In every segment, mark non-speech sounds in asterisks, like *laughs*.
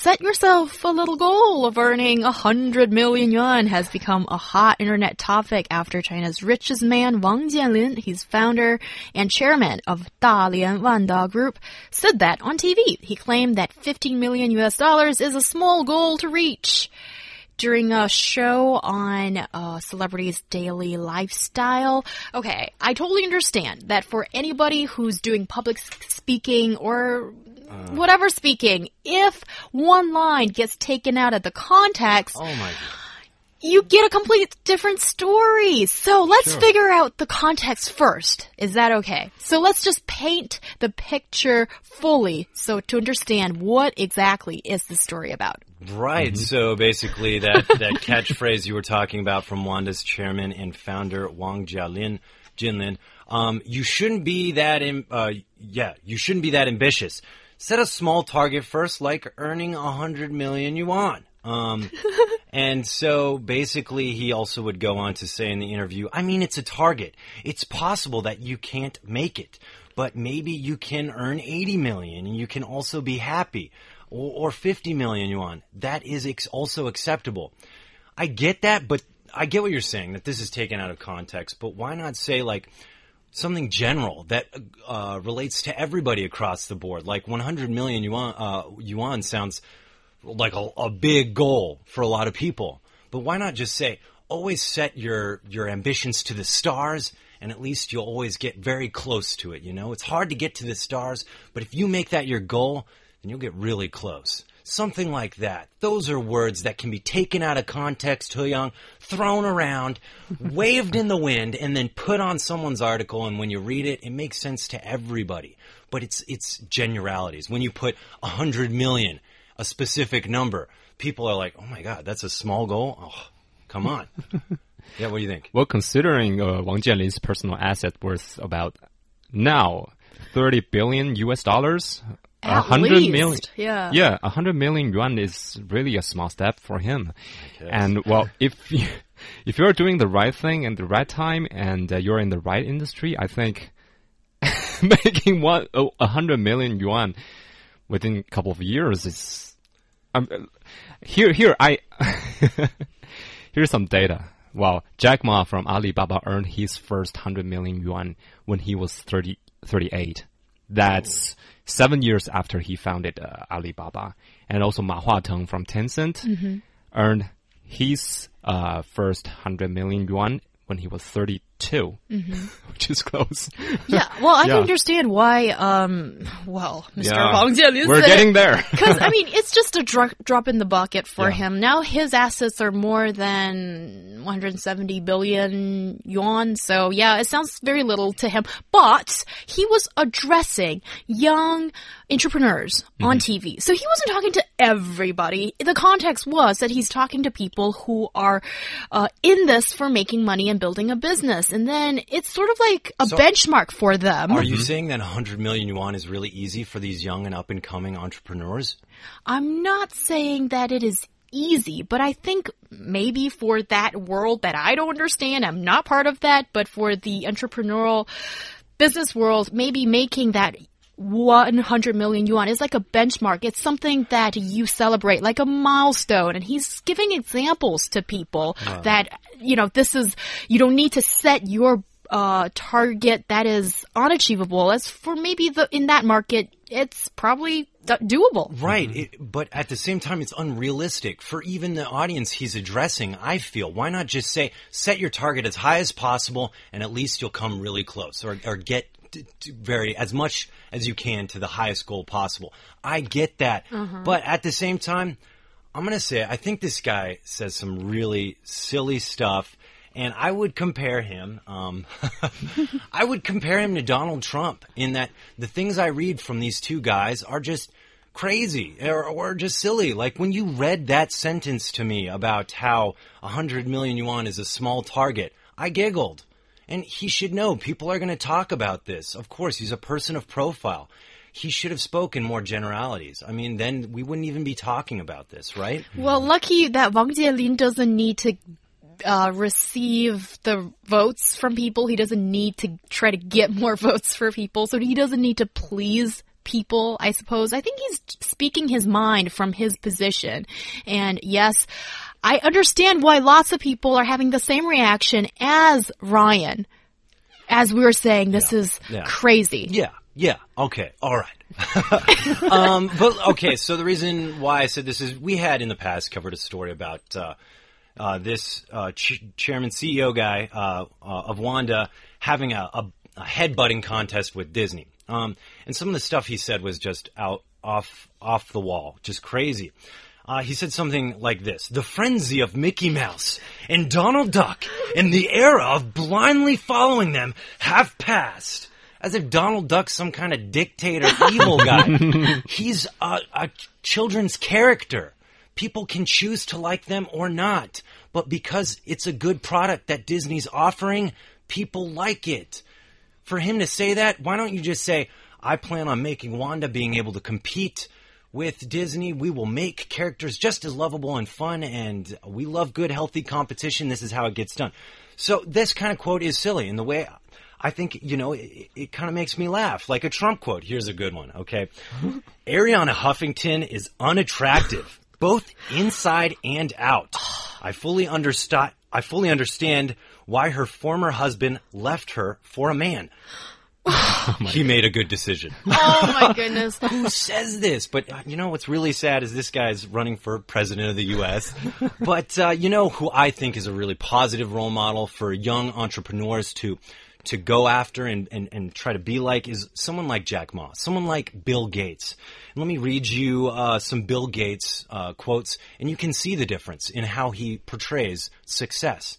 Set yourself a little goal of earning a hundred million yuan has become a hot internet topic after China's richest man Wang Jianlin, he's founder and chairman of Dalian Wanda Group, said that on TV. He claimed that 15 million US dollars is a small goal to reach during a show on uh, celebrities' daily lifestyle. Okay, I totally understand that for anybody who's doing public speaking or whatever speaking, if one line gets taken out of the context, Oh my. You get a complete different story. So let's Sure. figure out the context first. Is that okay? So let's just paint the picture fully so to understand what exactly is the story about. Right. So basically, that that *laughs* catchphrase you were talking about from Wanda's chairman and founder Wang Jialin, Jinlin. Um, you shouldn't be that. Im- uh, yeah, you shouldn't be that ambitious. Set a small target first, like earning a hundred million yuan. Um, *laughs* and so basically, he also would go on to say in the interview, I mean, it's a target. It's possible that you can't make it, but maybe you can earn 80 million and you can also be happy. Or, or 50 million yuan. That is ex- also acceptable. I get that, but I get what you're saying, that this is taken out of context, but why not say like, something general that uh, relates to everybody across the board. Like 100 million yuan, uh, yuan sounds like a, a big goal for a lot of people. But why not just say, always set your, your ambitions to the stars and at least you'll always get very close to it, you know? It's hard to get to the stars, but if you make that your goal, then you'll get really close. Something like that. Those are words that can be taken out of context, Young, thrown around, *laughs* waved in the wind, and then put on someone's article. And when you read it, it makes sense to everybody. But it's it's generalities. When you put a hundred million, a specific number, people are like, "Oh my god, that's a small goal." Oh, come on. *laughs* yeah, what do you think? Well, considering uh, Wang Jianlin's personal asset worth about now 30 billion US dollars, a At least, yeah. yeah, a hundred million yuan is really a small step for him. And well, if you, *laughs* if you're doing the right thing and the right time, and uh, you're in the right industry, I think *laughs* making one oh, a hundred million yuan within a couple of years is. Um, here, here, I *laughs* here's some data. Well, Jack Ma from Alibaba earned his first 100 million yuan when he was 30, 38. That's seven years after he founded uh, Alibaba. And also Ma Huateng from Tencent earned his uh, first 100 million yuan when he was 32, *laughs* which is close. Yeah, well, I Yeah. can understand why, um, well, Mr. Yeah. Wang Jianlin We're getting there. Because, I mean, *laughs* it's just a dro- drop in the bucket for Yeah. him. Now his assets are more than 170 billion yuan. So, yeah, it sounds very little to him. But he was addressing young entrepreneurs on Mm-hmm. TV. So he wasn't talking to everybody. The context was that he's talking to people who are uh, in this for making money and building a business. And then it's sort of like a So- benchmark for them. Are you mm-hmm. saying that 100 million yuan is really easy for these young and up and coming entrepreneurs? I'm not saying that it is easy, but I think maybe for that world that I don't understand, I'm not part of that, but for the entrepreneurial business world, maybe making that 100 million yuan is like a benchmark. It's something that you celebrate, like a milestone. And he's giving examples to people that, you know, this is, you don't need to set your uh, target that is unachievable. As for maybe the, in that market, it's probably d- doable. Right, it, but at the same time, it's unrealistic for even the audience he's addressing. I feel why not just say set your target as high as possible, and at least you'll come really close, or or get to, to very as much as you can to the highest goal possible. I get that, but at the same time, I'm gonna say I think this guy says some really silly stuff. And I would compare him, um, *laughs* I would compare him to Donald Trump in that the things I read from these two guys are just crazy or, or just silly. Like when you read that sentence to me about how 100 million yuan is a small target, I giggled. And he should know people are going to talk about this. Of course, he's a person of profile. He should have spoken more generalities. I mean, then we wouldn't even be talking about this, right? Well, lucky that Wang Jianlin doesn't need to uh, receive the votes from people. He doesn't need to try to get more *laughs* votes for people. So he doesn't need to please people, I suppose. I think he's speaking his mind from his position. And yes, I understand why lots of people are having the same reaction as Ryan. As we were saying, this is yeah. crazy. Yeah, yeah, okay, all right. *laughs* um, but okay, so the reason why I said this is we had in the past covered a story about uh, uh, this uh, ch chairman CEO guy uh, uh, of Wanda having a, a, a headbutting contest with Disney. Um, and some of the stuff he said was just out off off the wall, just crazy. Uh, he said something like this The frenzy of Mickey Mouse and Donald Duck and the era of blindly following them have passed. As if Donald Duck's some kind of dictator *laughs* evil guy. He's a, a children's character. People can choose to like them or not. But because it's a good product that Disney's offering, people like it. For him to say that, why don't you just say, I plan on making Wanda being able to compete with Disney. We will make characters just as lovable and fun, and we love good, healthy competition. This is how it gets done. So this kind of quote is silly in the way I think, you know, it, it kind of makes me laugh. Like a Trump quote. Here's a good one, okay? *laughs* Arianna Huffington is unattractive, both inside and out. I fully understand. I fully understand why her former husband left her for a man. He made a good decision. *laughs* Oh my goodness. *laughs* Who says this? But uh, you know what's really sad is this guy's running for president of the U.S. *laughs* but uh, you know who I think is a really positive role model for young entrepreneurs to to go after and, and, and try to be like is someone like Jack Ma, someone like Bill Gates. And let me read you uh, some Bill Gates uh, quotes, and you can see the difference in how he portrays success.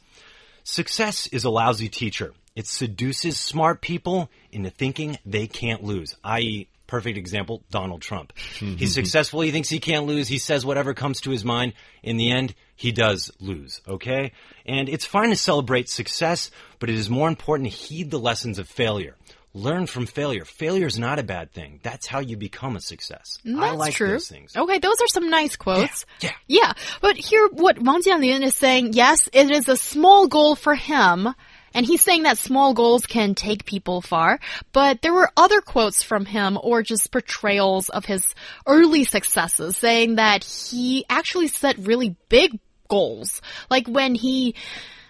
Success is a lousy teacher. It seduces smart people into thinking they can't lose, i.e., perfect example, Donald Trump. Mm-hmm. He's successful. He thinks he can't lose. He says whatever comes to his mind. In the end, he does lose. Okay? And it's fine to celebrate success, but it is more important to heed the lessons of failure. Learn from failure. Failure is not a bad thing. That's how you become a success. I That's like true. those things. Okay, those are some nice quotes. Yeah, Yeah, but here what Wang Jianlin is saying, yes, it is a small goal for him. And he's saying that small goals can take people far, but there were other quotes from him or just portrayals of his early successes saying that he actually set really big goals. Like when he,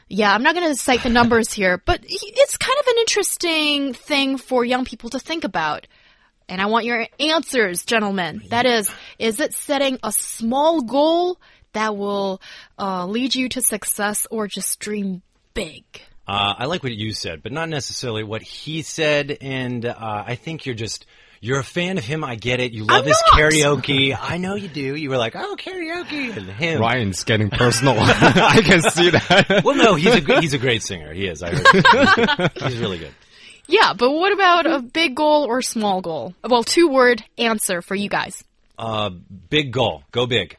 yeah, I'm not going to cite the *laughs* numbers here, but it's kind of an interesting thing for young people to think about. And I want your answers, gentlemen. That is, is it setting a small goal that will uh, lead you to success or just dream big? Uh, I like what you said, but not necessarily what he said. And uh, I think you're just you're a fan of him. I get it. You love I'm his not. karaoke. I know you do. You were like, oh, karaoke, and him. Ryan's getting personal. *laughs* *laughs* I can see that. Well, no, he's a he's a great singer. He is. I heard. *laughs* he's really good. Yeah, but what about a big goal or small goal? Well, two word answer for you guys. Uh, big goal. Go big.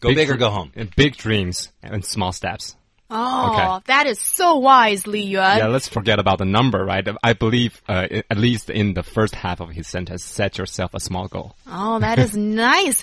Go big, or go home. and Big dreams and small steps. Oh, Okay. that is so wise, Li Yuan. Yeah, let's forget about the number, right? I believe, uh, at least in the first half of his sentence, set yourself a small goal. Oh, that is *laughs* nice.